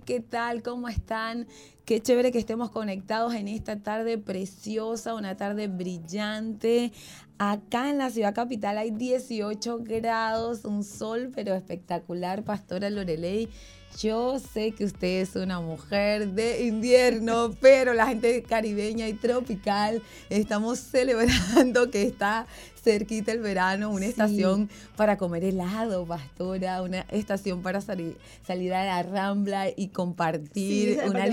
¿Qué tal? ¿Cómo están? Qué chévere que estemos conectados en esta tarde preciosa, una tarde brillante. Acá en la ciudad capital hay 18 grados, un sol pero espectacular, Pastora Loreley. Yo sé que usted es una mujer de invierno, pero la gente caribeña y tropical estamos celebrando que está cerquita el verano, una estación para comer helado, pastora, una estación para salir, salir a la rambla y compartir una,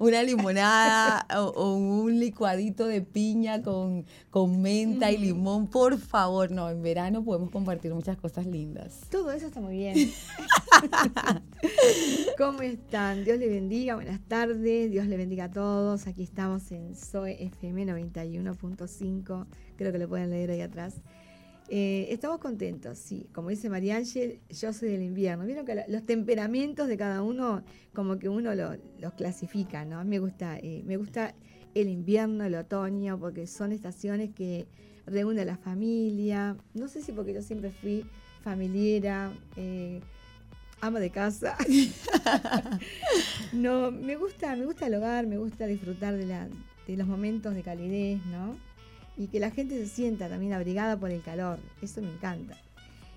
una, limonada o, un licuadito de piña con, con menta y limón. Por favor, no, en verano podemos compartir muchas cosas lindas. Todo eso está muy bien. ¿Cómo están? Dios le bendiga, buenas tardes, Dios le bendiga a todos. Aquí estamos en SOE FM 91.5 creo que lo pueden leer ahí atrás. Eh, estamos contentos, sí. Como dice María Ángel, yo soy del invierno. Vieron que los temperamentos de cada uno, como que uno los clasifica, ¿no? Me gusta, eh, me gusta el invierno, el otoño, porque son estaciones que reúnen a la familia. No sé si porque yo siempre fui familiera, eh, ama de casa. no, me gusta, me gusta el hogar, me gusta disfrutar de, la, de los momentos de calidez, ¿no? Y que la gente se sienta también abrigada por el calor. Eso me encanta.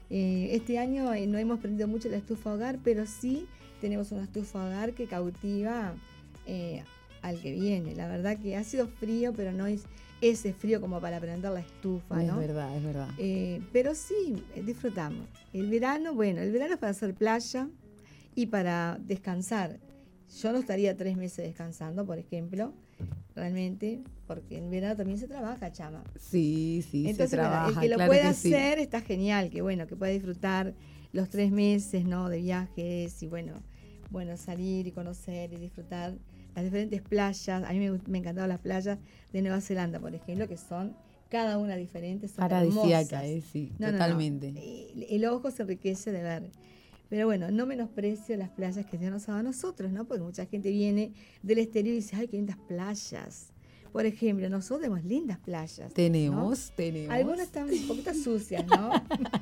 Eh, este año eh, no hemos prendido mucho la estufa hogar, pero sí tenemos una estufa hogar que cautiva eh, al que viene. La verdad que ha sido frío, pero no es ese frío como para prender la estufa, ¿no? Es verdad, es verdad. pero sí, disfrutamos. El verano, bueno, el verano es para hacer playa y para descansar. Yo no estaría tres meses descansando, por ejemplo, realmente, porque en verano también se trabaja, chama. Sí, sí, se trabaja. El que lo pueda hacer está genial, que bueno, que pueda disfrutar los tres meses, ¿no? De viajes y bueno, bueno, salir y conocer y disfrutar las diferentes playas. A mí me, me encantaban las playas de Nueva Zelanda, por ejemplo, que son cada una diferente. Son Paradisíaca, eh, sí, totalmente. el ojo se enriquece de ver pero bueno, no menosprecio las playas que Dios nos ha dado a nosotros, ¿no? Porque mucha gente viene del exterior y dice, ay, qué lindas playas. Por ejemplo, nosotros tenemos lindas playas. Tenemos, tenemos. Algunas están un poquito sucias, ¿no?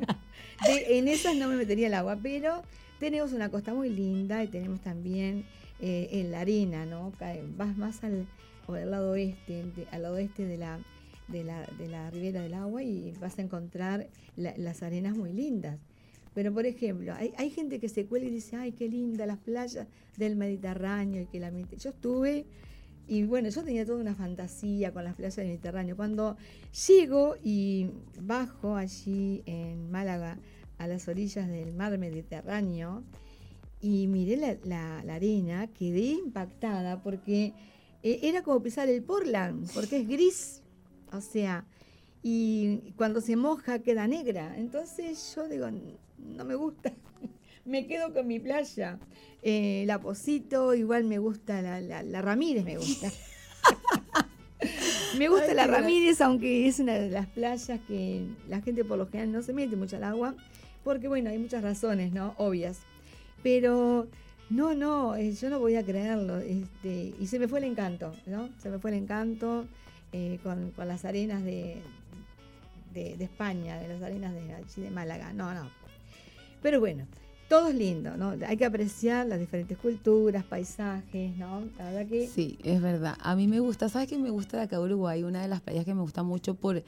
en esas no me metería el agua, pero tenemos una costa muy linda y tenemos también eh, en la arena, ¿no? Vas más al, lado oeste, al lado oeste de la, de la, de la ribera del agua y vas a encontrar las arenas muy lindas. Pero, por ejemplo, hay, hay, gente que se cuela y dice, ay, qué linda las playas del Mediterráneo y que la mente. Yo estuve y bueno, yo tenía toda una fantasía con las playas del Mediterráneo. Cuando llego y bajo allí en Málaga a las orillas del mar Mediterráneo y miré la, arena, quedé impactada porque eh, era como pisar el Portland, porque es gris. O sea, y cuando se moja queda negra. Entonces yo digo, no me gusta. Me quedo con mi playa. Eh, la Posito, igual me gusta la, la, Ramírez, me gusta. me gusta la Ramírez, aunque es una de las playas que la gente por lo general no se mete mucho al agua, porque bueno, hay muchas razones, ¿no? Obvias. Pero no, no, eh, yo no voy a creerlo. Este, y se me fue el encanto, ¿no? Se me fue el encanto eh, con, las arenas de, de, de, España, de las arenas de, de Málaga. No, no, pero bueno, todo es lindo, ¿no? Hay que apreciar las diferentes culturas, paisajes, ¿no? La verdad que... Sí, es verdad. A mí me gusta, ¿sabes qué me gusta de acá Uruguay? Una de las playas que me gusta mucho por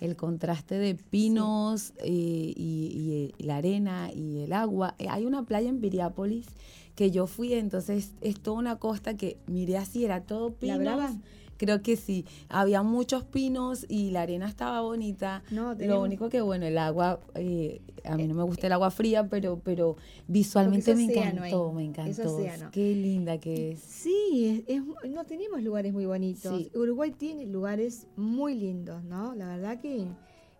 el contraste de pinos eh, y, la arena y el agua. Eh, hay una playa en Piriápolis que yo fui, entonces es toda una costa que miré así, era todo pinos. ¿La Creo que sí. Había muchos pinos y la arena estaba bonita. No, Lo único que, bueno, el agua, eh, a mí no me gusta el agua fría, pero, pero visualmente me encantó, me encantó. Qué linda que es. Sí, no tenemos lugares muy bonitos. Uruguay tiene lugares muy lindos, ¿no? La verdad que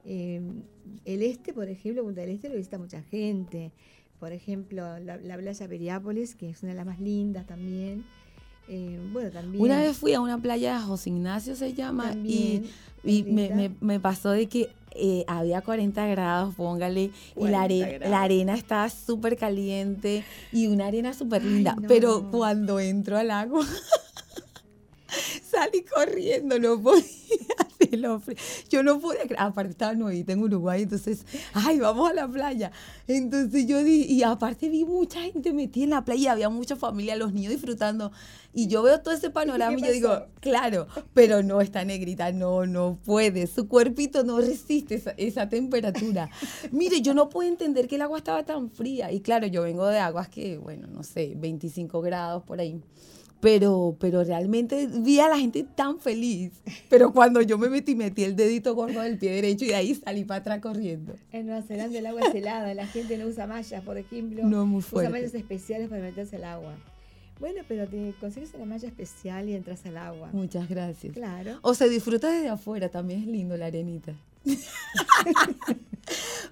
eh, el este, por ejemplo, Punta del Este lo visita mucha gente. Por ejemplo, la, la playa Periápolis, que es una de las más lindas también. Eh, bueno, también. Una vez fui a una playa, José Ignacio se llama, y, También, y me, me- me pasó de que eh, había 40 grados, póngale, y 40 la, are- grados. la arena estaba súper caliente y una arena súper Ay, linda. no. Pero cuando entro al agua, salí corriendo, no podía. de lo frío. Yo no podía, aparte estaba nuevita en Uruguay, entonces, ay, vamos a la playa. Entonces yo di, y aparte vi mucha gente metida en la playa, había mucha familia, los niños disfrutando. Y yo veo todo ese panorama y yo digo, claro, pero no está negrita, no, no puede. Su cuerpito no resiste esa, esa temperatura. Mire, yo no puedo entender que el agua estaba tan fría. Y claro, yo vengo de aguas que, bueno, no sé, 25 grados por ahí. Pero, pero realmente vi a la gente tan feliz. Pero cuando yo me metí, metí el dedito gordo del pie derecho y de ahí salí para atrás corriendo. En Nueva Zelanda el agua es helada, la gente no usa mallas, por ejemplo. No, muy Usa fuerte. mallas especiales para meterse al agua. Bueno, pero te consigues una malla especial y entras al agua. Muchas gracias. Claro. O se disfruta desde afuera, también es lindo la arenita.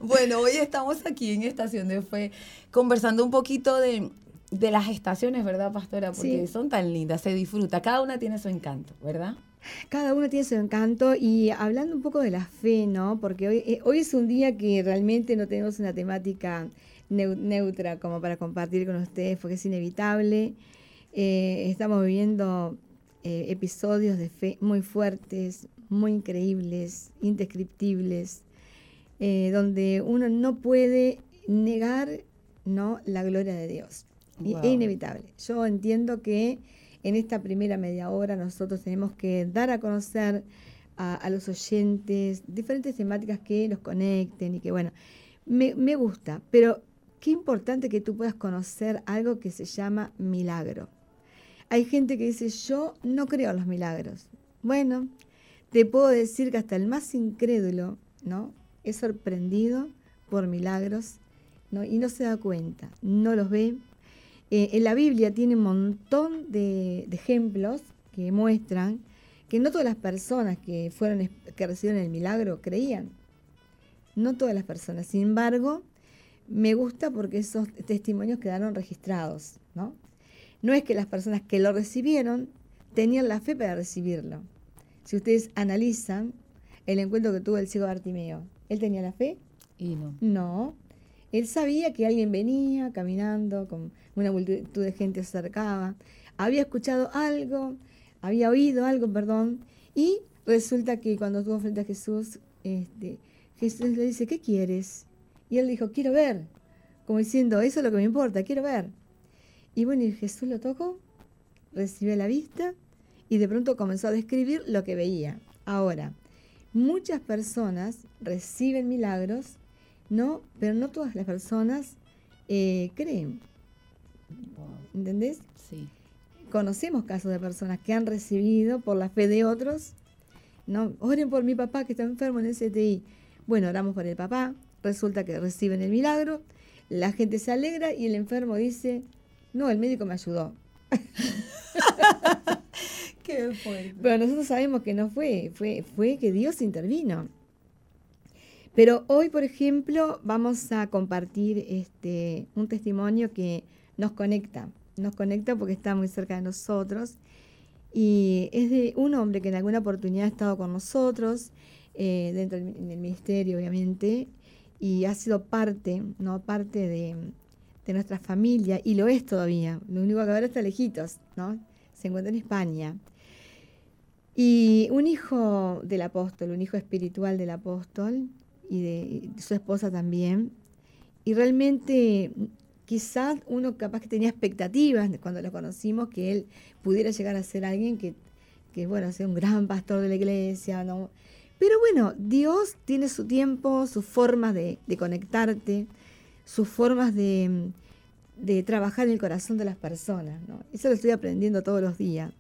bueno, hoy estamos aquí en Estación de Fe conversando un poquito de, de las estaciones, ¿verdad, pastora? Porque Sí. son tan lindas, se disfruta, cada una tiene su encanto, ¿verdad? Cada uno tiene su encanto y hablando un poco de la fe, ¿no? Porque hoy, eh, hoy es un día que realmente no tenemos una temática neu- neutra como para compartir con ustedes, porque es inevitable. Eh, estamos viviendo eh, episodios de fe muy fuertes, muy increíbles, indescriptibles, donde uno no puede negar ¿no? la gloria de Dios. Wow. Es inevitable. Yo entiendo que en esta primera media hora nosotros tenemos que dar a conocer a, a los oyentes diferentes temáticas que los conecten y que, bueno, me, me gusta, pero qué importante que tú puedas conocer algo que se llama milagro. Hay gente que dice, yo no creo en los milagros. Bueno, te puedo decir que hasta el más incrédulo, ¿no? Es sorprendido por milagros, ¿no? Y no se da cuenta, no los ve. Eh, en la Biblia tiene un montón de, de ejemplos que muestran que no todas las personas que fueron que recibieron el milagro creían. No todas las personas. Sin embargo, me gusta porque esos testimonios quedaron registrados, ¿no? No es que las personas que lo recibieron tenían la fe para recibirlo. Si ustedes analizan el encuentro que tuvo el ciego Bartimeo, ¿él tenía la fe? Y no. No. Él sabía que alguien venía caminando, con una multitud de gente se acercaba, había escuchado algo, había oído algo, perdón, y resulta que cuando estuvo frente a Jesús, este, Jesús le dice, ¿qué quieres? Y él dijo, quiero ver, como diciendo, eso es lo que me importa, quiero ver. Y bueno, Jesús lo tocó, recibió la vista y de pronto comenzó a describir lo que veía. Ahora, muchas personas reciben milagros, ¿no? Pero no todas las personas eh, creen. ¿entendés? Sí. Conocemos casos de personas que han recibido por la fe de otros, ¿no? Oren por mi papá que está enfermo en el CTI. Bueno, oramos por el papá, resulta que reciben el milagro, la gente se alegra y el enfermo dice, no, el médico me ayudó. Qué fuerte. Pero nosotros sabemos que no fue, fue, fue que Dios intervino. Pero hoy, por ejemplo, vamos a compartir este, un testimonio que nos conecta, nos conecta porque está muy cerca de nosotros. Y es de un hombre que en alguna oportunidad ha estado con nosotros, eh, dentro del, ministerio, obviamente, y ha sido parte, ¿no? Parte de, de nuestra familia, y lo es todavía. Lo único que ahora está lejitos, ¿no? Se encuentra en España. Y un hijo del apóstol, un hijo espiritual del apóstol y de su esposa también. Y realmente quizás uno capaz que tenía expectativas cuando lo conocimos que él pudiera llegar a ser alguien que, que bueno, sea un gran pastor de la iglesia, ¿no? Pero bueno, Dios tiene su tiempo, sus formas de, de conectarte, sus formas de, de trabajar en el corazón de las personas, ¿no? Eso lo estoy aprendiendo todos los días.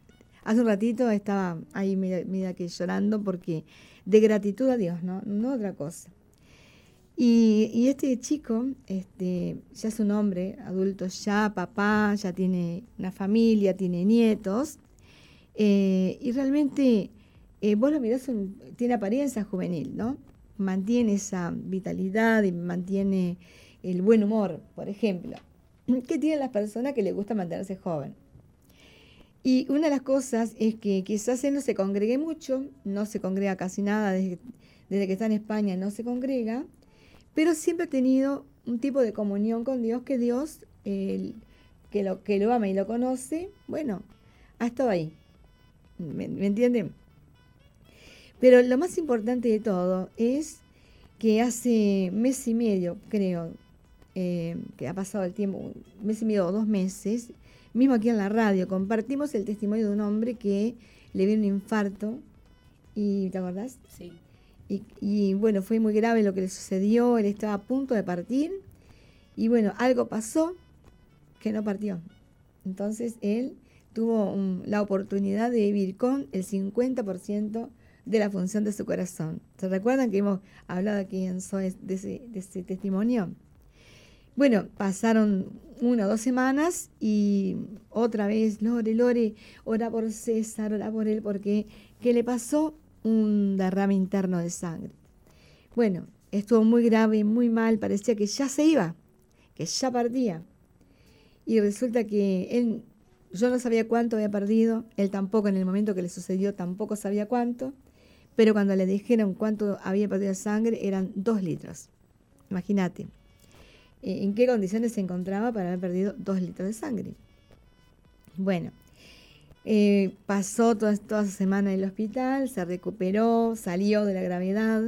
Hace un ratito estaba ahí, mira, mira que llorando porque de gratitud a Dios, ¿no? No otra cosa. Y, este chico, este, ya es un hombre adulto, ya papá, ya tiene una familia, tiene nietos, eh, y realmente eh, vos lo mirás, un- tiene apariencia juvenil, ¿no? Mantiene esa vitalidad y mantiene el buen humor, por ejemplo. ¿Qué tienen las personas que les gusta mantenerse joven? Y una de las cosas es que quizás él no se congregue mucho, no se congrega casi nada desde, desde que está en España, no se congrega, pero siempre ha tenido un tipo de comunión con Dios que Dios, que, lo, ama y lo conoce, bueno, ha estado ahí. ¿Me, entienden? Pero lo más importante de todo es que hace mes y medio, creo, eh, que ha pasado el tiempo, un mes y medio o dos meses, mismo aquí en la radio, compartimos el testimonio de un hombre que le dio un infarto. ¿Y te acordás? Sí. Y, bueno, fue muy grave lo que le sucedió, él estaba a punto de partir y bueno, algo pasó que no partió. Entonces él tuvo la oportunidad de vivir con el 50% de la función de su corazón. ¿Se recuerdan que hemos hablado aquí en SOES de ese, de ese testimonio? Bueno, pasaron una o dos semanas y otra vez, Lore, Lore, ora por César, ora por él, porque ¿qué le pasó? Un derrame interno de sangre. Bueno, estuvo muy grave, muy mal, parecía que ya se iba, que ya partía. Y resulta que él, yo no sabía cuánto había perdido, él tampoco en el momento que le sucedió tampoco sabía cuánto, pero cuando le dijeron cuánto había perdido de sangre eran dos litros. Imagínate. Eh, en qué condiciones se encontraba para haber perdido dos litros de sangre. Bueno, eh, pasó toda, toda esa semana en el hospital, se recuperó, salió de la gravedad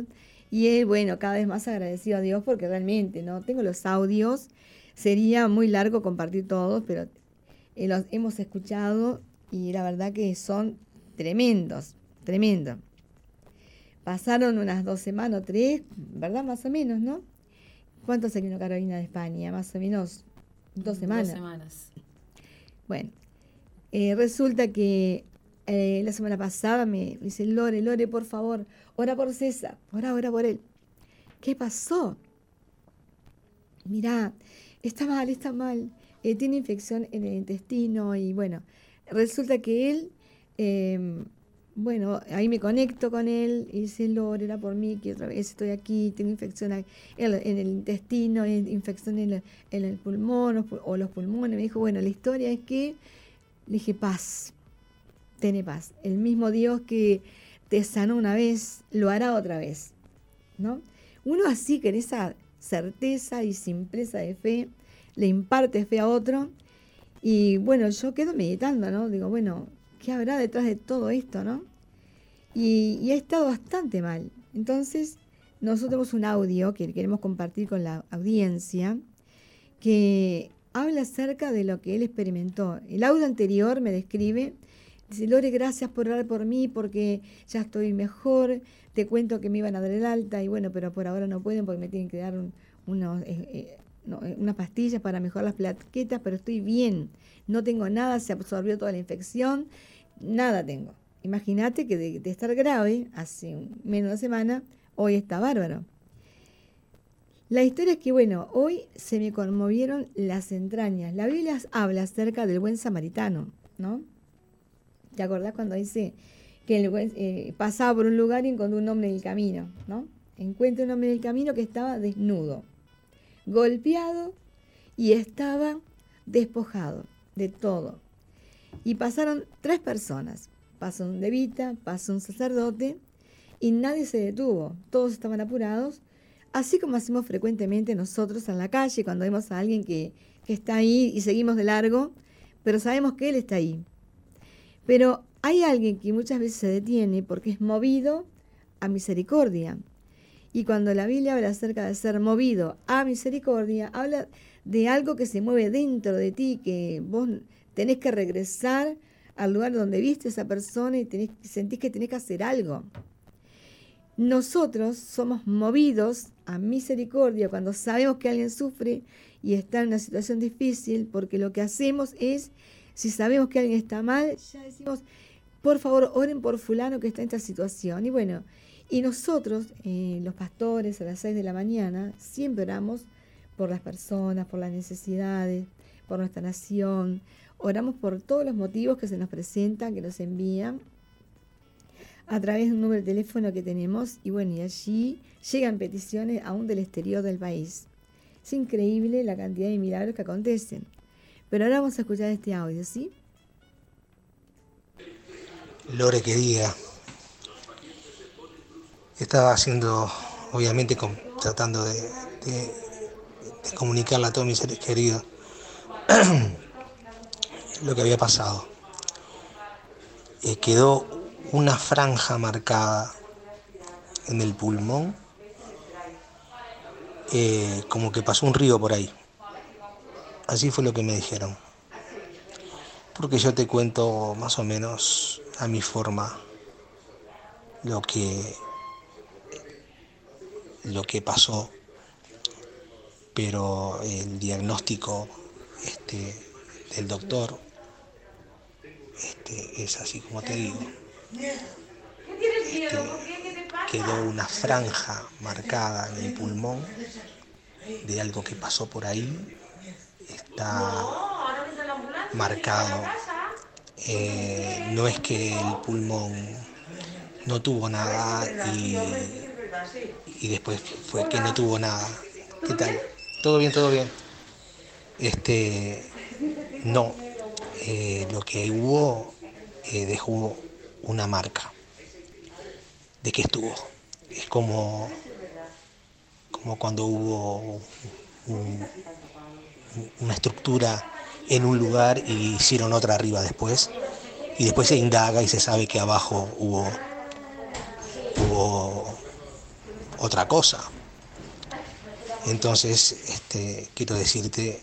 y él, bueno, cada vez más agradecido a Dios porque realmente, ¿no? Tengo los audios, sería muy largo compartir todos, pero eh, los hemos escuchado y la verdad que son tremendos, tremendos. Pasaron unas dos semanas o tres, ¿verdad? Más o menos, ¿no? ¿Cuánto se vino Carolina de España? Más o menos dos semanas. Dos semanas. Bueno, eh, resulta que eh, la semana pasada me dice, Lore, Lore, por favor, ora por César, ora, ora por él. ¿Qué pasó? Mirá, está mal, está mal. Eh, tiene infección en el intestino y bueno, resulta que él em, bueno, ahí me conecto con él y dice, Lore, era por mí, que otra vez estoy aquí, tengo infección en, el intestino, infección en el, pulmón o, los pulmones. Me dijo, bueno, la historia es que, le dije, paz, tiene paz. El mismo Dios que te sanó una vez, lo hará otra vez. ¿no? Uno así, con esa certeza y simpleza de fe, le imparte fe a otro. Y bueno, yo quedo meditando, ¿no? Digo, bueno, ¿qué habrá detrás de todo esto, no? Y, ha estado bastante mal. Entonces, nosotros tenemos un audio que queremos compartir con la audiencia que habla acerca de lo que él experimentó. El audio anterior me describe, dice, Lore, gracias por orar por mí porque ya estoy mejor, te cuento que me iban a dar el alta y bueno, pero por ahora no pueden porque me tienen que dar unos, eh, eh, eh, unas pastillas para mejorar las plaquetas, pero estoy bien, no tengo nada, se absorbió toda la infección nada tengo. Imagínate que de, estar grave hace menos de una semana, hoy está bárbaro. La historia es que, bueno, hoy se me conmovieron las entrañas. La Biblia habla acerca del buen samaritano, ¿no? ¿Te acordás cuando dice que el eh, pasaba por un lugar y encontró un hombre en el camino, ¿no? Encuentra un hombre en el camino que estaba desnudo, golpeado y estaba despojado de todo. Y pasaron tres personas. Pasó un levita, pasó un sacerdote y nadie se detuvo. Todos estaban apurados, así como hacemos frecuentemente nosotros en la calle cuando vemos a alguien que, que está ahí y seguimos de largo, pero sabemos que él está ahí. Pero hay alguien que muchas veces se detiene porque es movido a misericordia. Y cuando la Biblia habla acerca de ser movido a misericordia, habla de algo que se mueve dentro de ti, que vos tenés que regresar al lugar donde viste a esa persona y tenés, sentís que tenés que hacer algo. Nosotros somos movidos a misericordia cuando sabemos que alguien sufre y está en una situación difícil, porque lo que hacemos es, si sabemos que alguien está mal, ya decimos, por favor, oren por fulano que está en esta situación. Y bueno, y nosotros, eh, los pastores, a las 6 de la mañana, siempre oramos por las personas, por las necesidades, por nuestra nación, Oramos por todos los motivos que se nos presentan, que nos envían a través de un número de teléfono que tenemos y bueno, y allí llegan peticiones aún del exterior del país. Es increíble la cantidad de milagros que acontecen. Pero ahora vamos a escuchar este audio, ¿sí? Lore querida. Estaba haciendo, obviamente, tratando de, comunicarle a todos mis seres queridos lo que había pasado. Eh, quedó una franja marcada en el pulmón, eh, como que pasó un río por ahí. Así fue lo que me dijeron. Porque yo te cuento más o menos a mi forma lo que lo que pasó pero el diagnóstico este, del doctor este, es así como te digo. Este, quedó una franja marcada en el pulmón de algo que pasó por ahí. Está marcado. eh, no es que el pulmón no tuvo nada y, después fue que no tuvo nada. ¿Qué tal? ¿Todo bien, todo bien? Este, no, eh, lo que hubo eh, dejó una marca de que estuvo. Es como, como cuando hubo una estructura en un lugar y hicieron otra arriba después. Y después se indaga y se sabe que abajo hubo, hubo otra cosa. Entonces, este, quiero decirte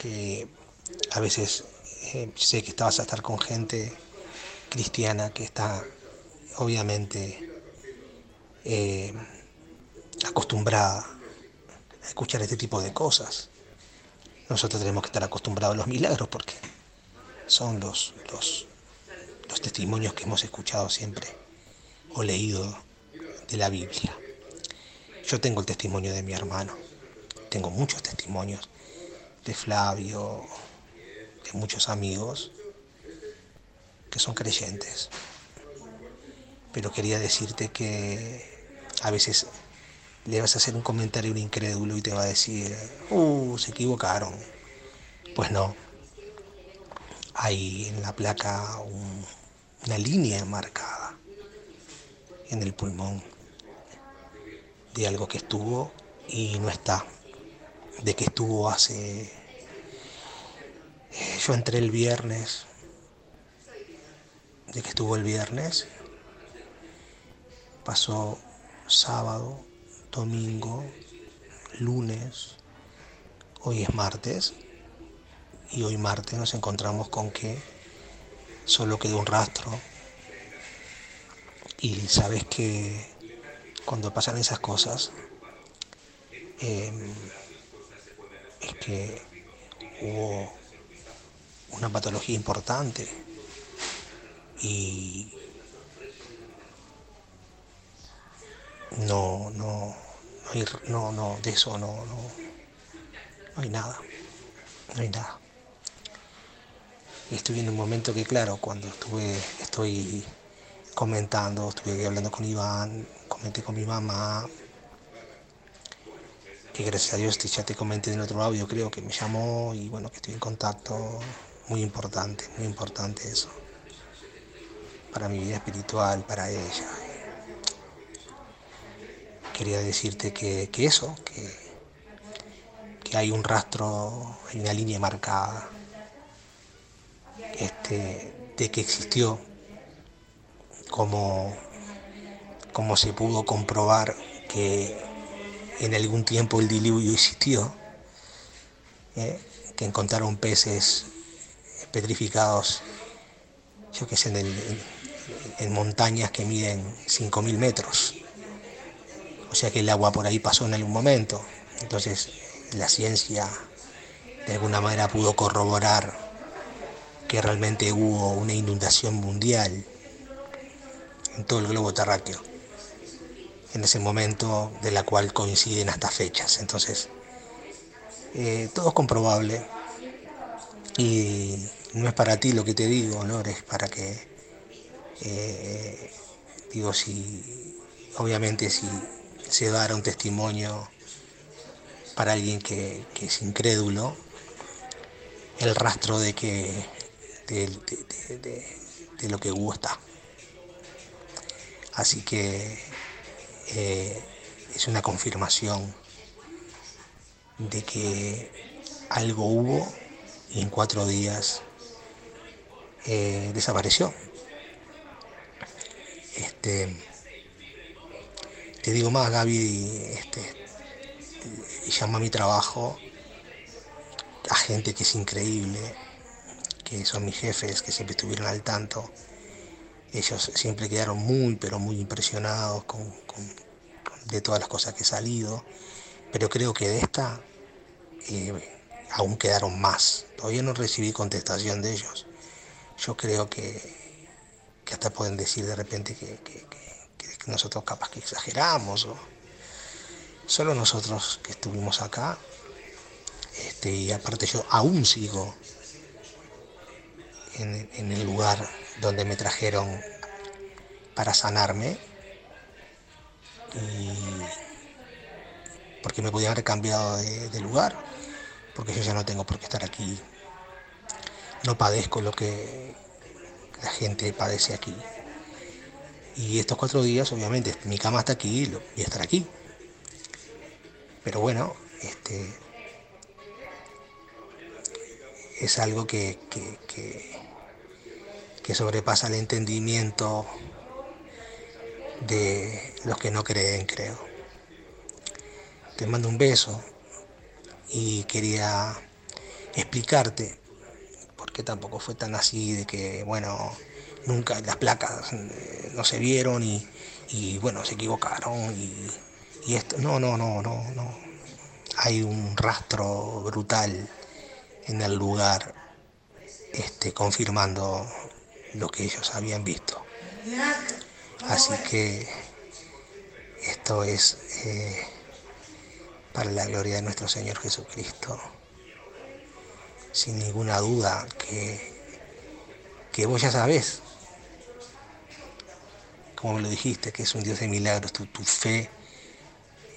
que a veces eh, sé que estabas a estar con gente cristiana que está obviamente eh, acostumbrada a escuchar este tipo de cosas. Nosotros tenemos que estar acostumbrados a los milagros porque son los, los, los testimonios que hemos escuchado siempre o leído de la Biblia. Yo tengo el testimonio de mi hermano, tengo muchos testimonios de Flavio, de muchos amigos que son creyentes. Pero quería decirte que a veces le vas a hacer un comentario a un incrédulo y te va a decir, uh, se equivocaron. Pues no. Hay en la placa una línea marcada en el pulmón de algo que estuvo y no está. De que estuvo hace... Yo entré el viernes, de que estuvo el viernes, pasó sábado, domingo, lunes, hoy es martes y hoy martes nos encontramos con que solo quedó un rastro. Y sabes que cuando pasan esas cosas em, es que hubo una patología importante y no, no, no, hay, no, no, de eso no, no, no hay nada, no hay nada. Y estoy en un momento que, claro, cuando estuve, estoy comentando, estuve hablando con Iván, comenté con mi mamá, que gracias a Dios ya te comenté en otro audio, creo que me llamó y bueno, que estoy en contacto, muy importante, muy importante eso, para mi vida espiritual, para ella. Quería decirte que, eso, que, que, hay un rastro, hay una línea marcada este, de que existió, como, como se pudo comprobar que en algún tiempo el diluvio existió, ¿eh? que encontraron peces petrificados, yo que sé, en, en montañas que miden 5.000 metros o sea que el agua por ahí pasó en algún momento. Entonces la ciencia de alguna manera pudo corroborar que realmente hubo una inundación mundial en todo el globo terráqueo, en ese momento de la cual coinciden hasta fechas. Entonces, eh, todo es comprobable y no es para ti lo que te digo, ¿no? Es para que, eh, digo, si, obviamente si se dará un testimonio para alguien que, es incrédulo, el rastro de que, de, de- lo que Hugo está. Así que eh, es una confirmación de que algo hubo y en cuatro días eh, desapareció. Este, te digo más, Gaby, este, llama a mi trabajo a gente que es increíble, que son mis jefes, que siempre estuvieron al tanto. Ellos siempre quedaron muy, pero muy impresionados con, de todas las cosas que he salido. Pero creo que de esta eh, aún quedaron más. Todavía no recibí contestación de ellos. Yo creo que, que hasta pueden decir de repente que, que- que- nosotros capaz que exageramos. Solo nosotros que estuvimos acá. Este, y aparte yo aún sigo en, en el lugar donde me trajeron para sanarme. Y porque me podían haber cambiado de, lugar, porque yo ya no tengo por qué estar aquí. No padezco lo que la gente padece aquí. Y estos cuatro días, obviamente, mi cama está aquí voy a estar aquí. Pero bueno, este es algo que, que- que sobrepasa el entendimiento de los que no creen, creo. Te mando un beso y quería explicarte, porque tampoco fue tan así de que, bueno, nunca las placas eh, no se vieron y, y, bueno, se equivocaron y, esto, no, no, no, no, no. Hay un rastro brutal en el lugar este, confirmando lo que ellos habían visto. Así que esto es eh, para la gloria de nuestro Señor Jesucristo. Sin ninguna duda que, que vos ya sabés, como me lo dijiste, que es un Dios de milagros, tu, tu fe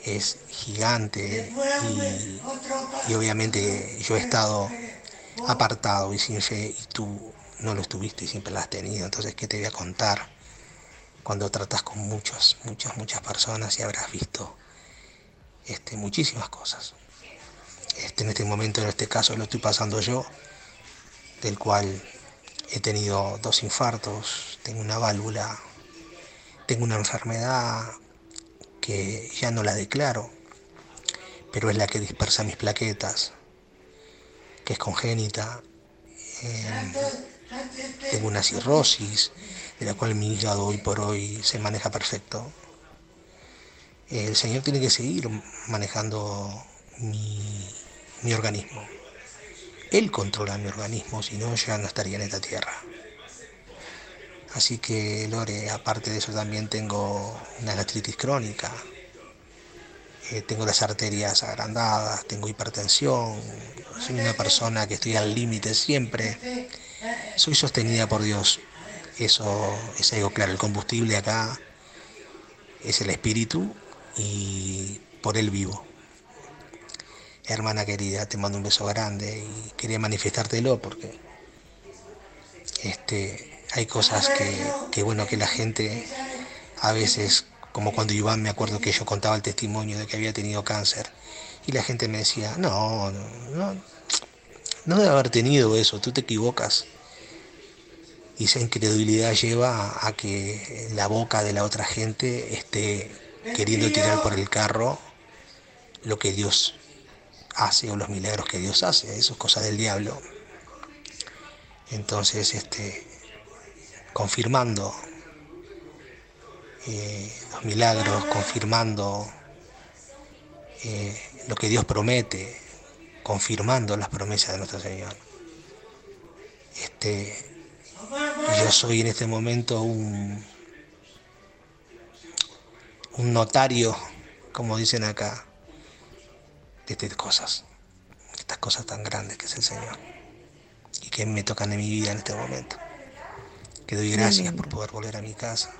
es gigante y, y obviamente yo he estado apartado y sin fe y tú no lo estuviste y siempre la has tenido. Entonces, ¿qué te voy a contar? Cuando tratas con muchas, muchas, muchas personas y habrás visto este, muchísimas cosas. Este, en este momento, en este caso, lo estoy pasando yo, del cual he tenido dos infartos, tengo una válvula, tengo una enfermedad que ya no la declaro, pero es la que dispersa mis plaquetas, que es congénita. Eh, tengo una cirrosis, de la cual mi hígado hoy por hoy se maneja perfecto. El Señor tiene que seguir manejando mi, organismo. Él controla mi organismo, si no, ya no estaría en esta tierra. Así que, Lore, aparte de eso también tengo una gastritis crónica, eh, tengo las arterias agrandadas, tengo hipertensión, soy una persona que estoy al límite siempre, soy sostenida por Dios. Eso es algo claro, el combustible acá es el espíritu y por él vivo. Hermana querida, te mando un beso grande y quería manifestártelo porque este, hay cosas que, bueno que la gente a veces, como cuando Iván me acuerdo que yo contaba el testimonio de que había tenido cáncer y la gente me decía, no, no, no, no debe haber tenido eso, tú te equivocas. Y esa incredulidad lleva a que la boca de la otra gente esté queriendo tirar por el carro lo que Dios hace o los milagros que Dios hace, eso es cosa del diablo. Entonces, este, confirmando eh, los milagros, confirmando eh, lo que Dios promete, confirmando las promesas de nuestro Señor. Este, yo soy en este momento un, un notario, como dicen acá, de estas cosas, estas cosas tan grandes que es el Señor y que me tocan en mi vida en este momento. Que doy gracias por poder volver a mi casa.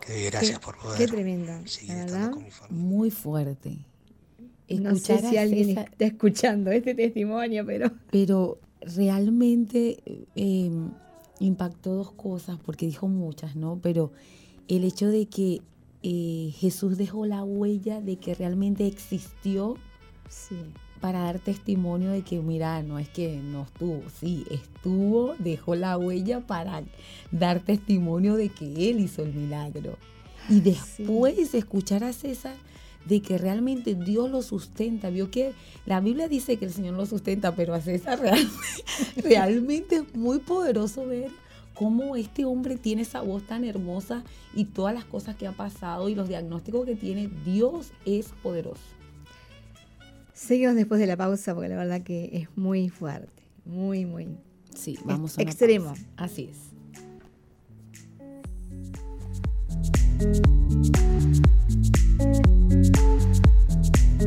Que doy gracias Qué- por poder qué estando verdad. con mi familia. Muy fuerte. No sé Escuchar si alguien está escuchando este testimonio, pero Pero realmente eh, impactó dos cosas, porque dijo muchas, ¿no? Pero el hecho de que eh, Jesús dejó la huella de que realmente existió Sí. para dar testimonio de que, mira, no es que no estuvo, sí, estuvo, dejó la huella para dar testimonio de que Él hizo el milagro. Y después escuchar a César de que realmente Dios lo sustenta. Vio que la Biblia dice que el Señor lo sustenta, pero a César realmente, realmente es muy poderoso ver cómo este hombre tiene esa voz tan hermosa y todas las cosas que ha pasado y los diagnósticos que tiene. Dios es poderoso. Seguimos después de la pausa porque la verdad que es muy fuerte, muy, muy. Sí, vamos a una extremo. pausa. Así es.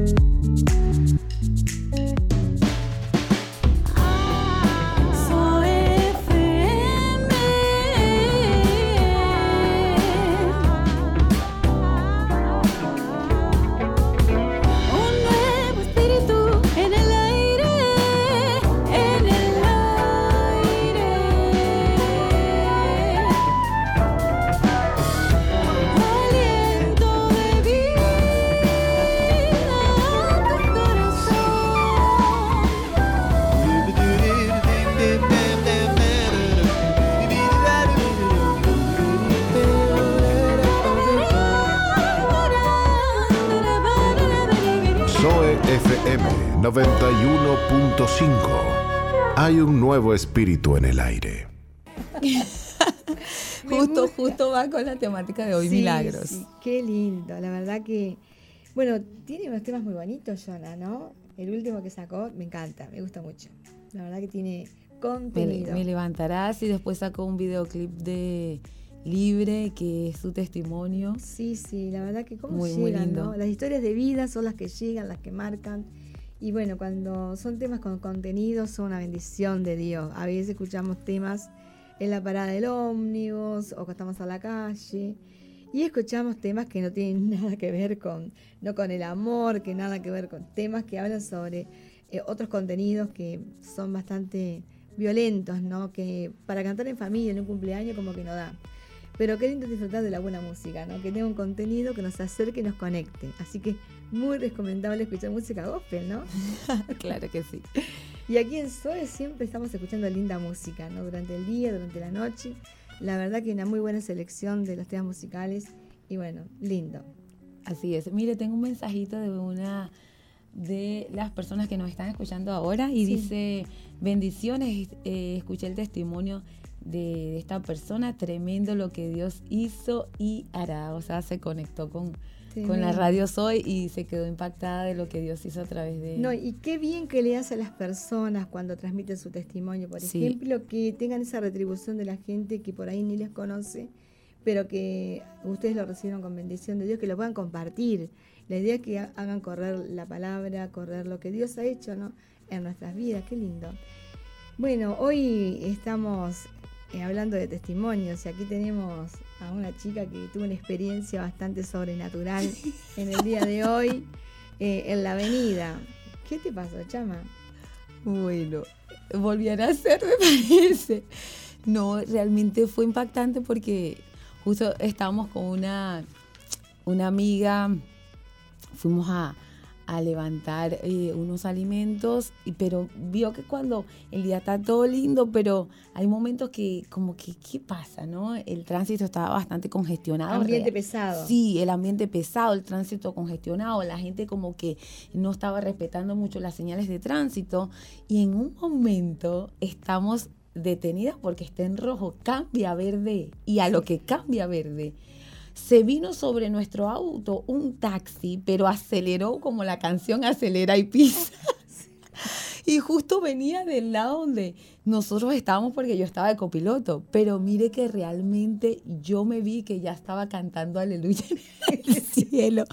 Soy 91.5. Hay un nuevo espíritu en el aire. Justo, justo va con la temática de hoy, Sí, milagros. sí, qué lindo, la verdad que. Bueno, tiene unos temas muy bonitos, Jonah, ¿no? El último que sacó me encanta, me gusta mucho. La verdad que tiene contenido. me levantarás y después sacó un videoclip de Libre, que es su testimonio. Sí, sí, la verdad que cómo Muy, muy llegan, lindo. ¿no? Las historias de vida son las que llegan, las que marcan. Y bueno, cuando son temas con contenido, son una bendición de Dios. A veces escuchamos temas en la parada del ómnibus o cuando estamos a la calle. Y escuchamos temas que no tienen nada que ver con, no con el amor, que nada que ver con temas que hablan sobre eh, otros contenidos que son bastante violentos, ¿no? Que para cantar en familia en un cumpleaños como que no da. Pero qué lindo disfrutar de la buena música, ¿no? Que tenga un contenido que nos acerque y nos conecte. Así que muy recomendable escuchar música gospel, ¿no? claro que sí. Y aquí en Zoe siempre estamos escuchando linda música, ¿no? Durante el día, durante la noche. La verdad que una muy buena selección de los temas musicales. Y bueno, lindo. Así es. Mire, tengo un mensajito de una de las personas que nos están escuchando ahora y Sí. dice, bendiciones, eh, escuché el testimonio de esta persona, tremendo lo que Dios hizo y hará. O sea, se conectó con, con la radio Soy y se quedó impactada de lo que Dios hizo a través de... No, y qué bien que le hace a las personas cuando transmiten su testimonio. Por Sí. ejemplo, que tengan esa retribución de la gente que por ahí ni les conoce, pero que ustedes lo recibieron con bendición de Dios, que lo puedan compartir. La idea es que ha- hagan correr la palabra, correr lo que Dios ha hecho ¿no? en nuestras vidas. Qué lindo. Bueno, hoy estamos eh, hablando de testimonios y aquí tenemos a una chica que tuvo una experiencia bastante sobrenatural en el día de hoy eh, en la avenida. ¿Qué te pasó, chama? Bueno, volvían a hacer, me parece. No, realmente fue impactante porque justo estábamos con una, una amiga, fuimos a, a levantar eh, unos alimentos, y, pero vio que cuando el día está todo lindo, pero hay momentos que como que, ¿qué pasa? no? El tránsito estaba bastante congestionado. Ambiente real- pesado. Sí, el ambiente pesado, el tránsito congestionado, la gente como que no estaba respetando mucho las señales de tránsito y en un momento estamos detenidas porque está en rojo, cambia verde y a lo que cambia verde. Se vino sobre nuestro auto un taxi, pero aceleró como la canción acelera y pisa. Y justo venía del lado donde nosotros estábamos porque yo estaba de copiloto, pero mire que realmente yo me vi que ya estaba cantando aleluya en el cielo.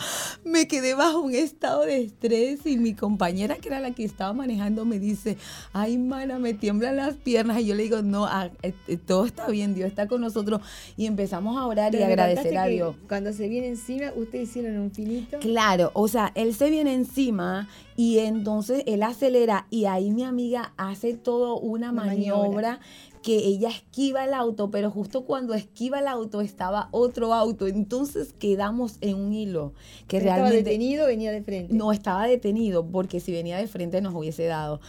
Me quedé bajo un estado de estrés y mi compañera, que era la que estaba manejando, me dice, ay, mana, me tiemblan las piernas. Y yo le digo, no, ah, eh, eh, todo está bien, Dios está con nosotros. Y empezamos a orar y Pero me agradecer a Dios. Cuando se viene encima, ustedes hicieron un finito. Claro, o sea, él se viene encima y entonces él acelera y ahí mi amiga hace todo Una maniobra, que ella esquiva el auto, pero justo cuando esquiva el auto estaba otro auto, entonces quedamos en un hilo que Estaba realmente detenido, venía de frente. no estaba detenido porque si venía de frente nos hubiese dado.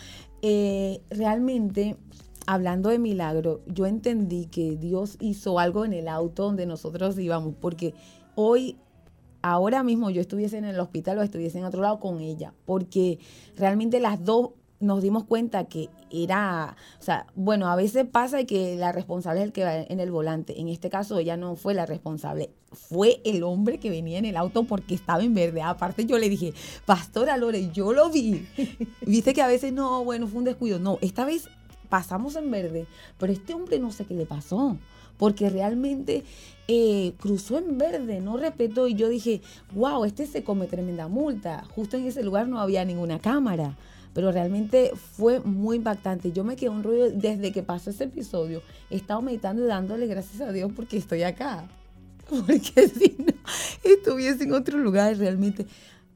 Eh, realmente, hablando de milagro, yo entendí que Dios hizo algo en el auto donde nosotros íbamos, porque hoy, ahora mismo yo estuviese en el hospital o estuviese en otro lado con ella, porque realmente las dos nos dimos cuenta que era, o sea, bueno, a veces pasa que la responsable es el que va en el volante. En este caso ella no fue la responsable, fue el hombre que venía en el auto porque estaba en verde. Aparte yo le dije, Pastora Lore, yo lo vi. Viste que a veces no, bueno, fue un descuido. No, esta vez pasamos en verde, pero este hombre no sé qué le pasó. Porque realmente eh, cruzó en verde, no respetó. Y yo dije, wow, este se come tremenda multa. Justo en ese lugar no había ninguna cámara pero realmente fue muy impactante. Yo me quedé un rollo desde que pasó ese episodio. He estado meditando y dándole gracias a Dios porque estoy acá. Porque si no, estuviese en otro lugar realmente.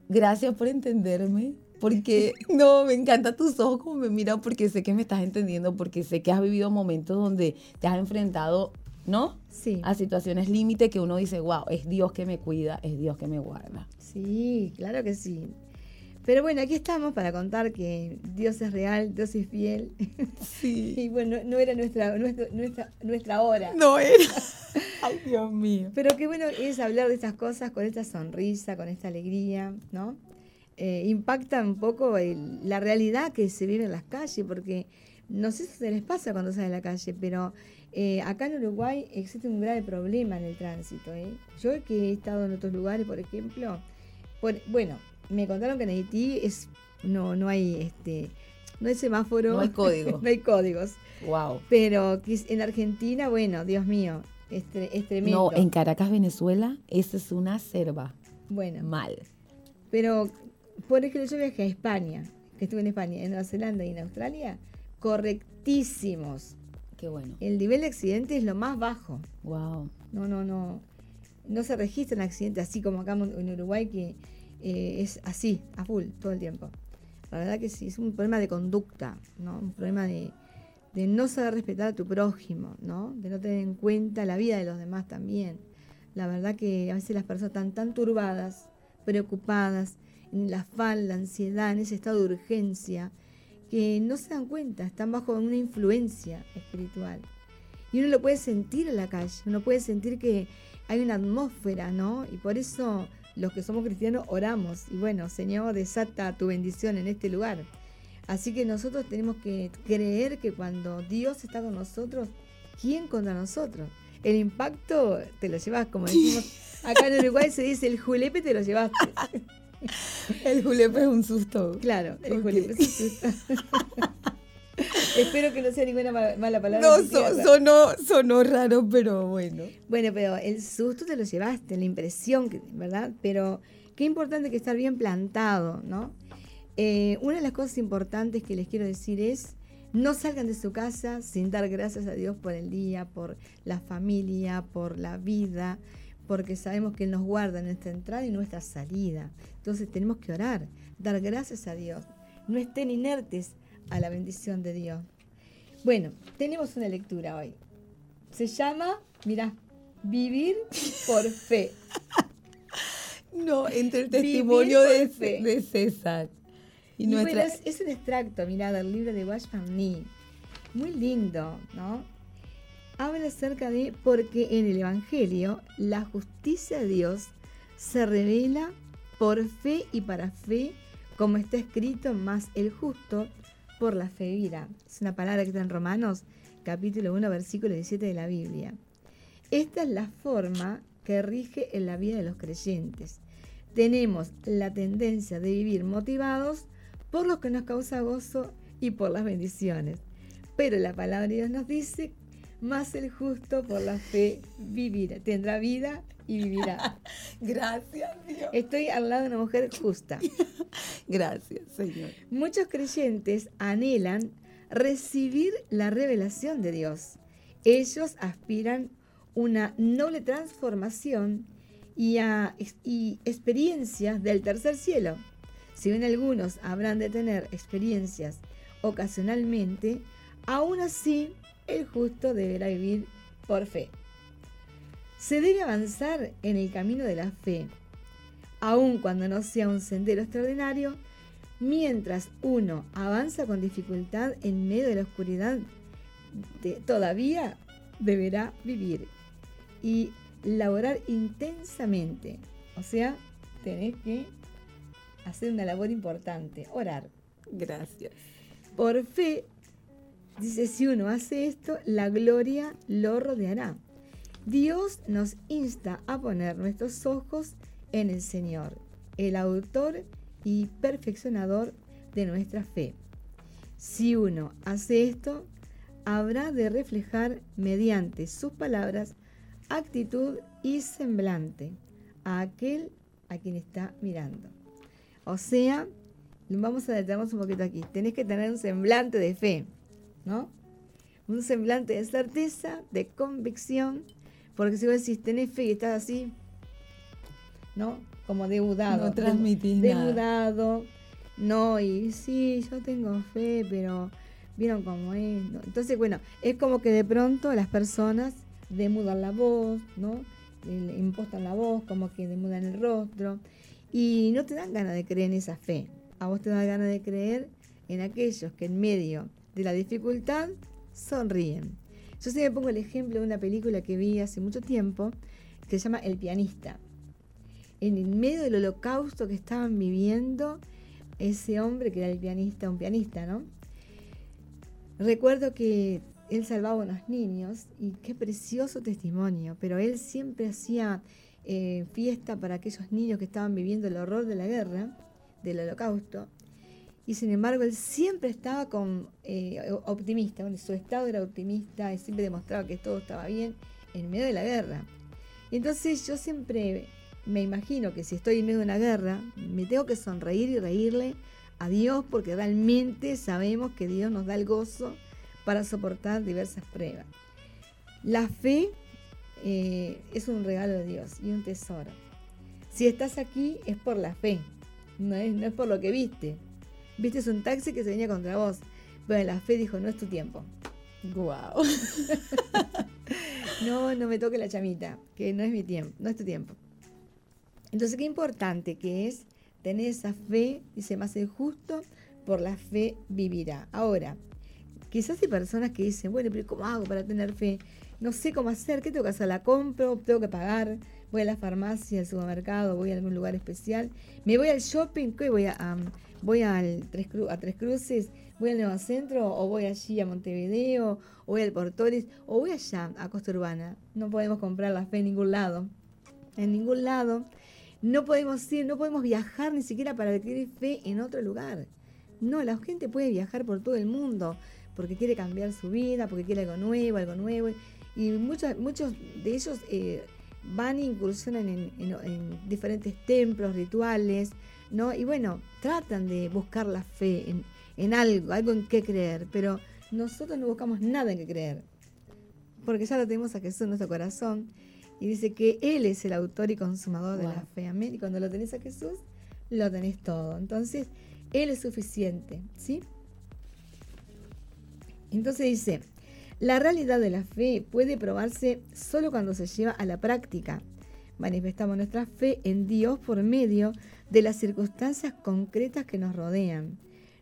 Gracias por entenderme. Porque no, me encanta tus ojos como me miran porque sé que me estás entendiendo, porque sé que has vivido momentos donde te has enfrentado, ¿no? Sí. A situaciones límite que uno dice, wow, es Dios que me cuida, es Dios que me guarda. Sí, claro que sí. Pero bueno, aquí estamos para contar que Dios es real, Dios es fiel. Sí. Y bueno, no era nuestra, nuestra, nuestra, nuestra hora. No era. Ay, Dios mío. Pero qué bueno es hablar de estas cosas con esta sonrisa, con esta alegría, ¿no? Eh, impacta un poco el- la realidad que se vive en las calles, porque no sé si se les pasa cuando salen a la calle, pero eh, acá en Uruguay existe un grave problema en el tránsito. ¿eh? Yo que he estado en otros lugares, por ejemplo, por- bueno, me contaron que en Haití es, no, no hay este, no hay semáforo, No hay código. no hay códigos. Wow. Pero en Argentina, bueno, Dios mío, es, tre- es tremendo. No, en Caracas, Venezuela, esa es una selva. Bueno, Mal. pero por ejemplo, yo viajé a España, que estuve en España, en Nueva Zelanda y en Australia, correctísimos. Qué bueno. El nivel de accidente es lo más bajo. Wow. No, no, no. No se registran accidentes así como acá en Uruguay, que eh, es así, a full, todo el tiempo. La verdad que sí, es un problema de conducta, ¿no? Un problema de, no saber respetar a tu prójimo, ¿no? De no tener en cuenta la vida de los demás también. La verdad que a veces las personas están tan turbadas, preocupadas, en la afán, la ansiedad, en ese estado de urgencia, que no se dan cuenta, están bajo una influencia espiritual. Y uno lo puede sentir en la calle, uno puede sentir que hay una atmósfera, ¿no? Y por eso los que somos cristianos oramos. Y bueno, Señor, desata tu bendición en este lugar. Así que nosotros tenemos que creer que cuando Dios está con nosotros, ¿quién contra nosotros? El impacto te lo llevas, como decimos acá en Uruguay se dice, el julepe te lo llevaste. El julepe es un susto. Claro, el julepe es un susto. Espero que no sea ninguna ma- mala palabra. No, so- sonó, sonó raro, pero bueno. Bueno, pero el susto te lo llevaste, la impresión, ¿verdad? Pero qué importante que estar bien plantado, ¿no? Eh, una de las cosas importantes que les quiero decir es, no salgan de su casa sin dar gracias a Dios por el día, por la familia, por la vida, porque sabemos que Él nos guarda en nuestra entrada y nuestra salida. Entonces tenemos que orar, dar gracias a Dios. No estén inertes a la bendición de Dios. Bueno, tenemos una lectura hoy. Se llama, mira, Vivir por fe. No, entre el testimonio de, fe. de César y, Y nuestra... bueno, es, es un extracto, mira, del libro de Wash Me. Muy lindo, ¿no? Habla acerca de porque en el Evangelio la justicia de Dios se revela por fe y para fe, como está escrito, más el justo por la fe vivirá. Es una palabra que está en Romanos, capítulo 1, versículo 17 de la Biblia. Esta es la forma que rige en la vida de los creyentes. Tenemos la tendencia de vivir motivados por lo que nos causa gozo y por las bendiciones, Pero la palabra de Dios nos dice, más el justo por la fe vivirá, tendrá vida y vivirá. Gracias, Dios. Estoy al lado de una mujer justa. Gracias, Señor. Muchos creyentes anhelan recibir la revelación de Dios. Ellos aspiran una noble transformación y a y experiencias del tercer cielo. Si bien algunos habrán de tener experiencias ocasionalmente, aún así el justo deberá vivir por fe. Se debe avanzar en el camino de la fe, aun cuando no sea un sendero extraordinario, mientras uno avanza con dificultad en medio de la oscuridad, de- todavía deberá vivir y laborar intensamente. O sea, tenés que hacer una labor importante, orar. Gracias. Por fe, dice, si uno hace esto, la gloria lo rodeará. Dios nos insta a poner nuestros ojos en el Señor, el autor y perfeccionador de nuestra fe. Si uno hace esto, habrá de reflejar mediante sus palabras actitud y semblante a aquel a quien está mirando. O sea, vamos a detenernos un poquito aquí. Tenés que tener un semblante de fe, ¿no? Un semblante de certeza, de convicción, porque si vos decís tenés fe y estás así, ¿no? Como deudado. No transmitís nada. Deudado, no, y sí, yo tengo fe, pero vieron cómo es. ¿no? Entonces, bueno, es como que de pronto las personas demudan la voz, ¿no? Le impostan la voz, como que demudan el rostro, y no te dan ganas de creer en esa fe. A vos te da ganas de creer en aquellos que en medio de la dificultad sonríen. Yo siempre pongo el ejemplo de una película que vi hace mucho tiempo que se llama El pianista. En el medio del holocausto que estaban viviendo, ese hombre que era el pianista, un pianista, ¿no? Recuerdo que él salvaba a unos niños y qué precioso testimonio, pero él siempre hacía eh, fiesta para aquellos niños que estaban viviendo el horror de la guerra, del holocausto, y sin embargo él siempre estaba con, eh, optimista, su estado era optimista, y siempre demostraba que todo estaba bien en medio de la guerra. Entonces yo siempre me imagino que si estoy en medio de una guerra, me tengo que sonreír y reírle a Dios porque realmente sabemos que Dios nos da el gozo para soportar diversas pruebas. La fe eh, es un regalo de Dios y un tesoro. Si estás aquí es por la fe, no es, no es por lo que viste. Viste es un taxi que se venía contra vos. Pero la fe dijo, no es tu tiempo. Wow. No, no me toque la chamita, que no es mi tiempo, no es tu tiempo. Entonces, qué importante que es tener esa fe, dice más el justo, por la fe vivirá. Ahora, quizás hay personas que dicen, bueno, pero ¿cómo hago para tener fe? No sé cómo hacer, ¿qué tengo que hacer? ¿La compro? ¿Tengo que pagar? ¿Voy a la farmacia, al supermercado? ¿Voy a algún lugar especial? ¿Me voy al shopping? ¿Qué voy a, voy al Tres a Tres Cruces? ¿Voy al Nuevo Centro? ¿O voy allí a Montevideo? ¿O voy al Portores? ¿O voy allá a Costa Urbana? No podemos comprar la fe en ningún lado. En ningún lado. No podemos ir, no podemos viajar ni siquiera para adquirir fe en otro lugar. No, la gente puede viajar por todo el mundo porque quiere cambiar su vida, porque quiere algo nuevo, algo nuevo. Y muchos, muchos de ellos eh, van e incursionan en, en- en diferentes templos, rituales, ¿no? Y bueno, tratan de buscar la fe en, en algo, algo en qué creer, pero nosotros no buscamos nada en qué creer, porque ya lo tenemos a Jesús en nuestro corazón y dice que Él es el autor y consumador de la fe, amén. Y cuando lo tenés a Jesús, lo tenés todo. Entonces, Él es suficiente, ¿sí? Entonces dice, la realidad de la fe puede probarse solo cuando se lleva a la práctica. Manifestamos nuestra fe en Dios por medio de las circunstancias concretas que nos rodean.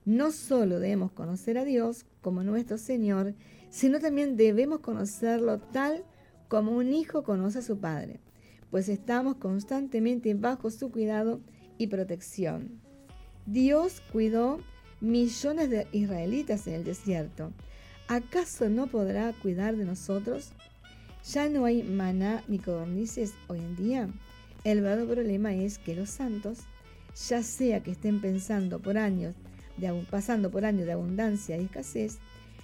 No solo debemos conocer a Dios como nuestro Señor, sino también debemos conocerlo tal como un hijo conoce a su padre, pues estamos constantemente bajo su cuidado y protección. Dios cuidó millones de israelitas en el desierto. ¿Acaso no podrá cuidar de nosotros? ¿Ya no hay maná ni codornices hoy en día? El verdadero problema es que los santos, ya sea que estén pensando por años de pasando por años de abundancia y escasez,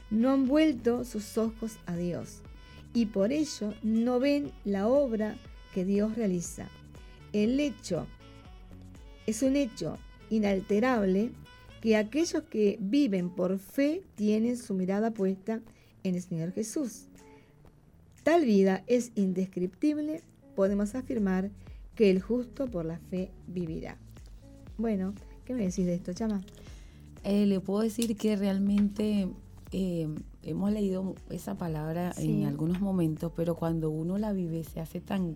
no han vuelto sus ojos a Dios y por ello no ven la obra que Dios realiza. El hecho es un hecho inalterable que aquellos que viven por fe tienen su mirada puesta en el Señor Jesús. Tal vida es indescriptible, podemos afirmar que el justo por la fe vivirá. Bueno, ¿qué me decís de esto, Chama? Eh, le puedo decir que realmente eh, hemos leído esa palabra Sí. en algunos momentos, pero cuando uno la vive se hace tan,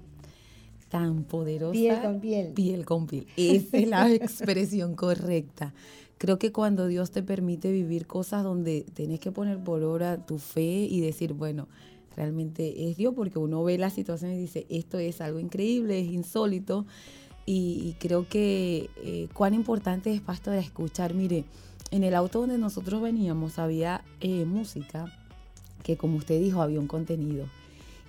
tan poderosa. Piel con piel. Piel con piel. Esa es la expresión correcta. Creo que cuando Dios te permite vivir cosas donde tenés que poner por obra tu fe y decir, bueno, realmente es Dios, porque uno ve la situación y dice, esto es algo increíble, es insólito. Y, creo que eh, cuán importante es, pastor, escuchar. Mire, en el auto donde nosotros veníamos había eh, música que, como usted dijo, había un contenido.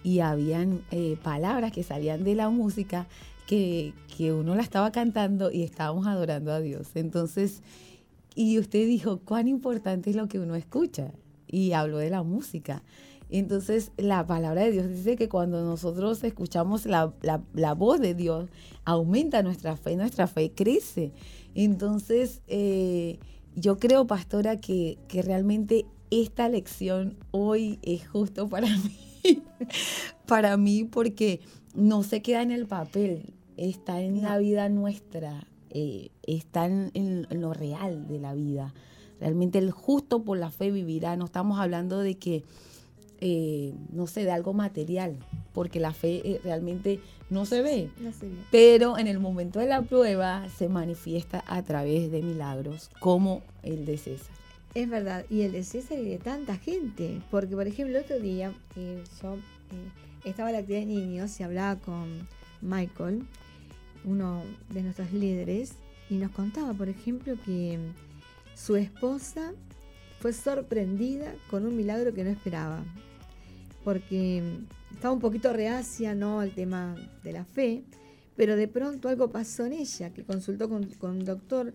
Y habían eh, palabras que salían de la música que, que uno la estaba cantando y estábamos adorando a Dios. Entonces, y usted dijo, cuán importante es lo que uno escucha. Y habló de la música. Entonces, la palabra de Dios dice que cuando nosotros escuchamos la, la- la voz de Dios, aumenta nuestra fe, nuestra fe crece. Entonces, eh, yo creo, pastora, que, que realmente esta lección hoy es justo para mí, para mí, porque no se queda en el papel, está en la vida nuestra, eh, está en, en- en lo real de la vida. Realmente el justo por la fe vivirá. No estamos hablando de que, eh, no sé, de algo material, porque la fe eh, realmente no se ve. No. Pero en el momento de la prueba se manifiesta a través de milagros, como el de César. Es verdad, y el de César y de tanta gente, porque por ejemplo el otro día eh, yo estaba en la actividad de niños y hablaba con Michael, uno de nuestros líderes, y nos contaba, por ejemplo, que su esposa fue sorprendida con un milagro que no esperaba, porque estaba un poquito reacia ¿no? al tema de la fe, pero de pronto algo pasó en ella, que consultó con, con un doctor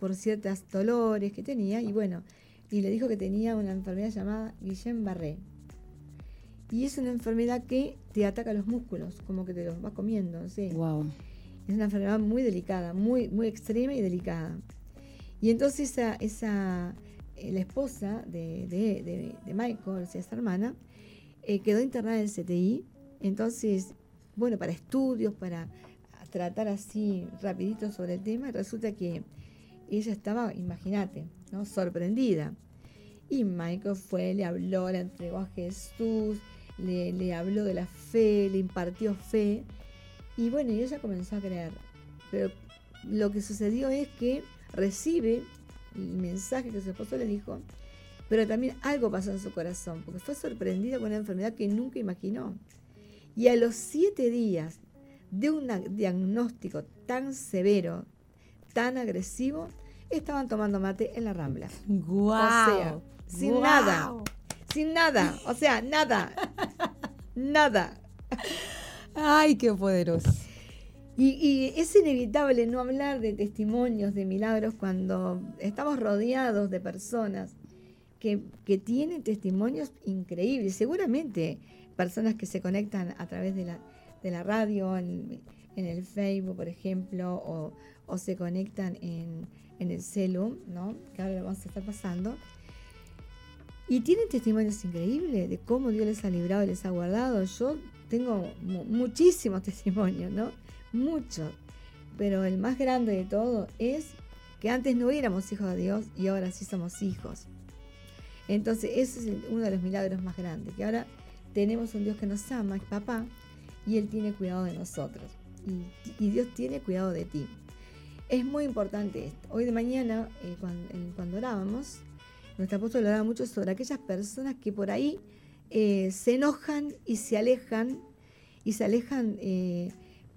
por ciertos dolores que tenía, y bueno, y le dijo que tenía una enfermedad llamada Guillain-Barré. Y es una enfermedad que te ataca los músculos, como que te los va comiendo, sé. Wow. Es una enfermedad muy delicada, muy, muy extrema y delicada. Y entonces esa, esa eh, la esposa de, de, de- de Michael, o sea, esa hermana, eh, quedó internada en CTI. Entonces, bueno, para estudios, para tratar así rapidito sobre el tema, resulta que ella estaba, imagínate, ¿no? sorprendida. Y Michael fue, le habló, le entregó a Jesús, le, le habló de la fe, le impartió fe. Y bueno, y ella comenzó a creer. Pero lo que sucedió es que recibe el mensaje que su esposo le dijo, pero también algo pasó en su corazón, porque fue sorprendida con una enfermedad que nunca imaginó. Y a los siete días de un diagnóstico tan severo, tan agresivo, estaban tomando mate en la rambla. Wow. O sea, sin nada. Sin nada. O sea, nada. nada. Ay, qué poderoso. Y, y es inevitable no hablar de testimonios, de milagros, cuando estamos rodeados de personas que, que tienen testimonios increíbles. Seguramente personas que se conectan a través de la, de la radio, en, en el Facebook, por ejemplo, o, o se conectan en, en el celu, ¿no? que ahora lo vamos a estar pasando. Y tienen testimonios increíbles de cómo Dios les ha librado y les ha guardado. Yo tengo mu- muchísimos testimonios, ¿no? Muchos. Pero el más grande de todo es que antes no éramos hijos de Dios y ahora sí somos hijos. Entonces, ese es uno de los milagros más grandes, que ahora tenemos un Dios que nos ama, es papá, y Él tiene cuidado de nosotros. Y, Dios tiene cuidado de ti. Es muy importante esto. Hoy de mañana, eh, cuando, cuando orábamos, nuestro apóstol oraba mucho sobre aquellas personas que por ahí eh, se enojan y se alejan, y se alejan eh,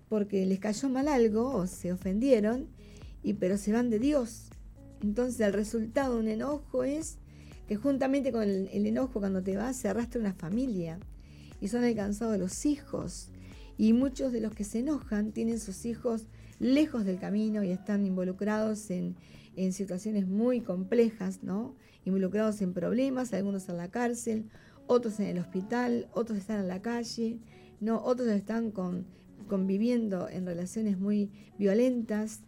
porque les cayó mal algo o se ofendieron, y, pero se van de Dios. Entonces el resultado de un enojo es que juntamente con el, enojo cuando te vas se arrastra una familia y son alcanzados los hijos. Y muchos de los que se enojan tienen sus hijos lejos del camino y están involucrados en, en situaciones muy complejas, ¿no? Involucrados en problemas, algunos en la cárcel, otros en el hospital, otros están en la calle, ¿no? Otros están con, conviviendo en relaciones muy violentas.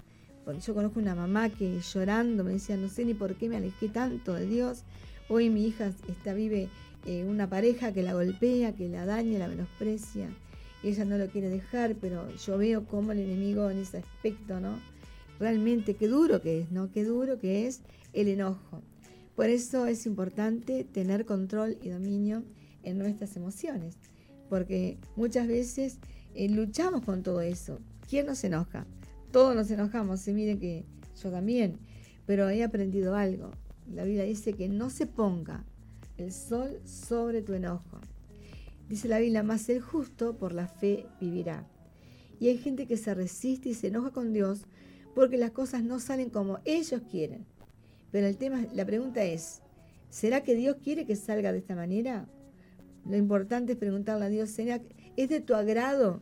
Yo conozco una mamá que llorando me decía, no sé ni por qué me alejé tanto de Dios. Hoy mi hija está, vive eh, una pareja que la golpea, que la daña, la menosprecia. Y ella no lo quiere dejar, pero yo veo cómo el enemigo en ese aspecto, ¿no? Realmente qué duro que es, ¿no? Qué duro que es el enojo. Por eso es importante tener control y dominio en nuestras emociones, porque muchas veces eh, luchamos con todo eso. ¿Quién nos enoja? Todos nos enojamos, se mire que yo también, pero he aprendido algo. La Biblia dice que no se ponga el sol sobre tu enojo. Dice la Biblia, más el justo por la fe vivirá. Y hay gente que se resiste y se enoja con Dios porque las cosas no salen como ellos quieren. Pero el tema, la pregunta es, ¿será que Dios quiere que salga de esta manera? Lo importante es preguntarle a Dios, ¿será, ¿es de tu agrado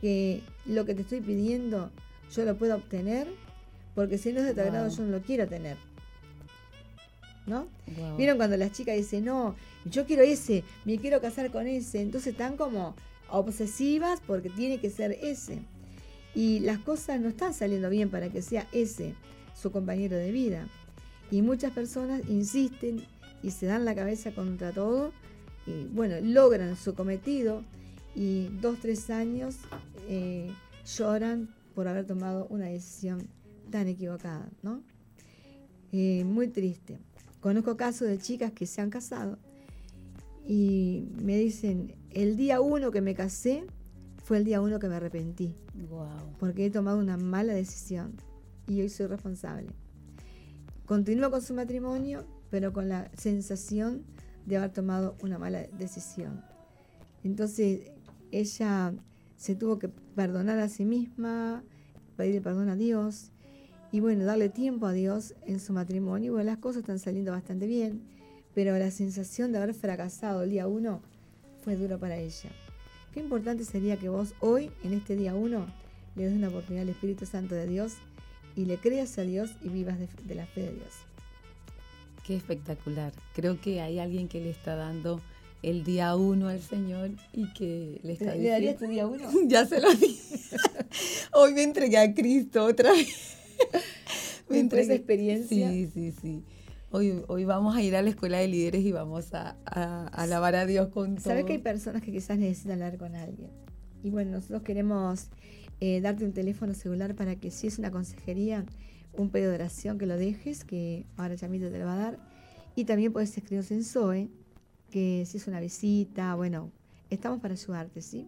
que lo que te estoy pidiendo yo lo pueda obtener? Porque si no es de tu Wow. agrado, yo no lo quiero tener. ¿No? Wow. ¿Vieron cuando las chicas dicen, no, yo quiero ese, me quiero casar con ese? Entonces están como obsesivas porque tiene que ser ese. Y las cosas no están saliendo bien para que sea ese su compañero de vida. Y muchas personas insisten y se dan la cabeza contra todo y bueno, logran su cometido y dos, tres años eh, lloran por haber tomado una decisión tan equivocada, ¿no? Eh, muy triste. Conozco casos de chicas que se han casado y me dicen, el día uno que me casé fue el día uno que me arrepentí, Wow. porque he tomado una mala decisión y hoy soy responsable. Continúa con su matrimonio, pero con la sensación de haber tomado una mala decisión. Entonces ella se tuvo que perdonar a sí misma, pedirle perdón a Dios y bueno, darle tiempo a Dios en su matrimonio. Y bueno, las cosas están saliendo bastante bien, pero la sensación de haber fracasado el día uno fue duro para ella. Qué importante sería que vos hoy, en este día uno, le des una oportunidad al Espíritu Santo de Dios y le creas a Dios y vivas de, de la fe de Dios. Qué espectacular. Creo que hay alguien que le está dando el día uno al Señor y que le está ¿Le darías diciendo- tu día uno? ya se lo di. Hoy me entregué a Cristo otra vez. Esa experiencia. Sí, sí, sí. Hoy, hoy vamos a ir a la escuela de líderes y vamos a, a- a alabar a Dios con todo. Sabes que hay personas que quizás necesitan hablar con alguien. Y bueno, nosotros queremos eh, darte un teléfono celular para que si es una consejería, un pedido de oración, que lo dejes, que ahora Chamito te lo va a dar. Y también puedes escribirnos en SOE, que si es una visita, bueno, estamos para ayudarte, ¿sí?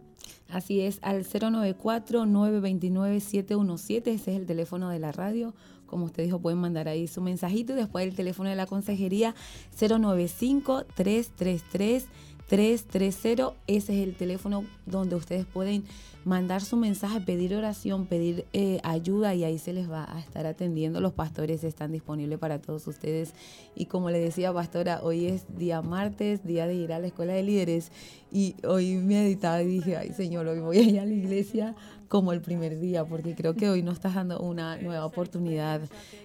Así es, al 094-929-717, ese es el teléfono de la radio. Como usted dijo, pueden mandar ahí su mensajito y después el teléfono de la consejería 095-333-330. Ese es el teléfono donde ustedes pueden mandar su mensaje, pedir oración, pedir eh, ayuda y ahí se les va a estar atendiendo. Los pastores están disponibles para todos ustedes. Y como le decía, pastora, hoy es día martes, día de ir a la escuela de líderes. Y hoy me editaba y dije, ay Señor, hoy voy a ir a la iglesia como el primer día, porque creo que hoy nos estás dando una nueva oportunidad.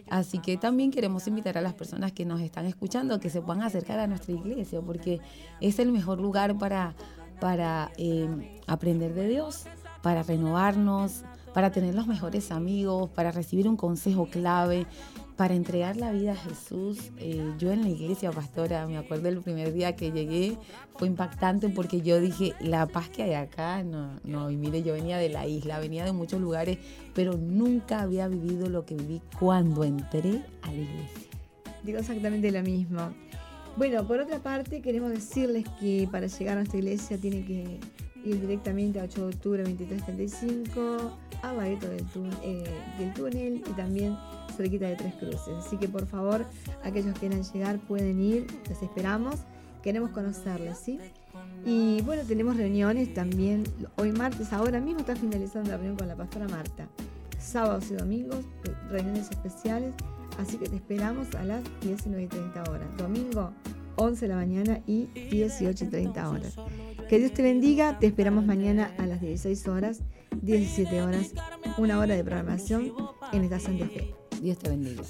Así que también queremos invitar a las personas que nos están escuchando que se puedan acercar a nuestra iglesia, porque es el mejor lugar para, para eh, aprender de Dios, para renovarnos, para tener los mejores amigos, para recibir un consejo clave, para entregar la vida a Jesús. Eh, yo en la iglesia, pastora, me acuerdo el primer día que llegué, fue impactante porque yo dije, la paz que hay acá, no, no, y mire, yo venía de la isla, venía de muchos lugares, pero nunca había vivido lo que viví cuando entré a la iglesia. Digo exactamente lo mismo. Bueno, por otra parte, queremos decirles que para llegar a nuestra iglesia tienen que ir directamente a 8 de octubre 2335, a Bareto del, eh, del Túnel y también cerquita de Tres Cruces. Así que por favor, aquellos que quieran llegar pueden ir, les esperamos, queremos conocerles, ¿sí? Y bueno, tenemos reuniones también, hoy martes, ahora mismo está finalizando la reunión con la pastora Marta. Sábados y domingos, reuniones especiales, así que te esperamos a las 19 y 30 horas. Domingo, 11 de la mañana y 18 y 30 horas. Que Dios te bendiga, te esperamos mañana a las 16 horas, 17 horas, una hora de programación en Estación de Fe. Dios te bendiga.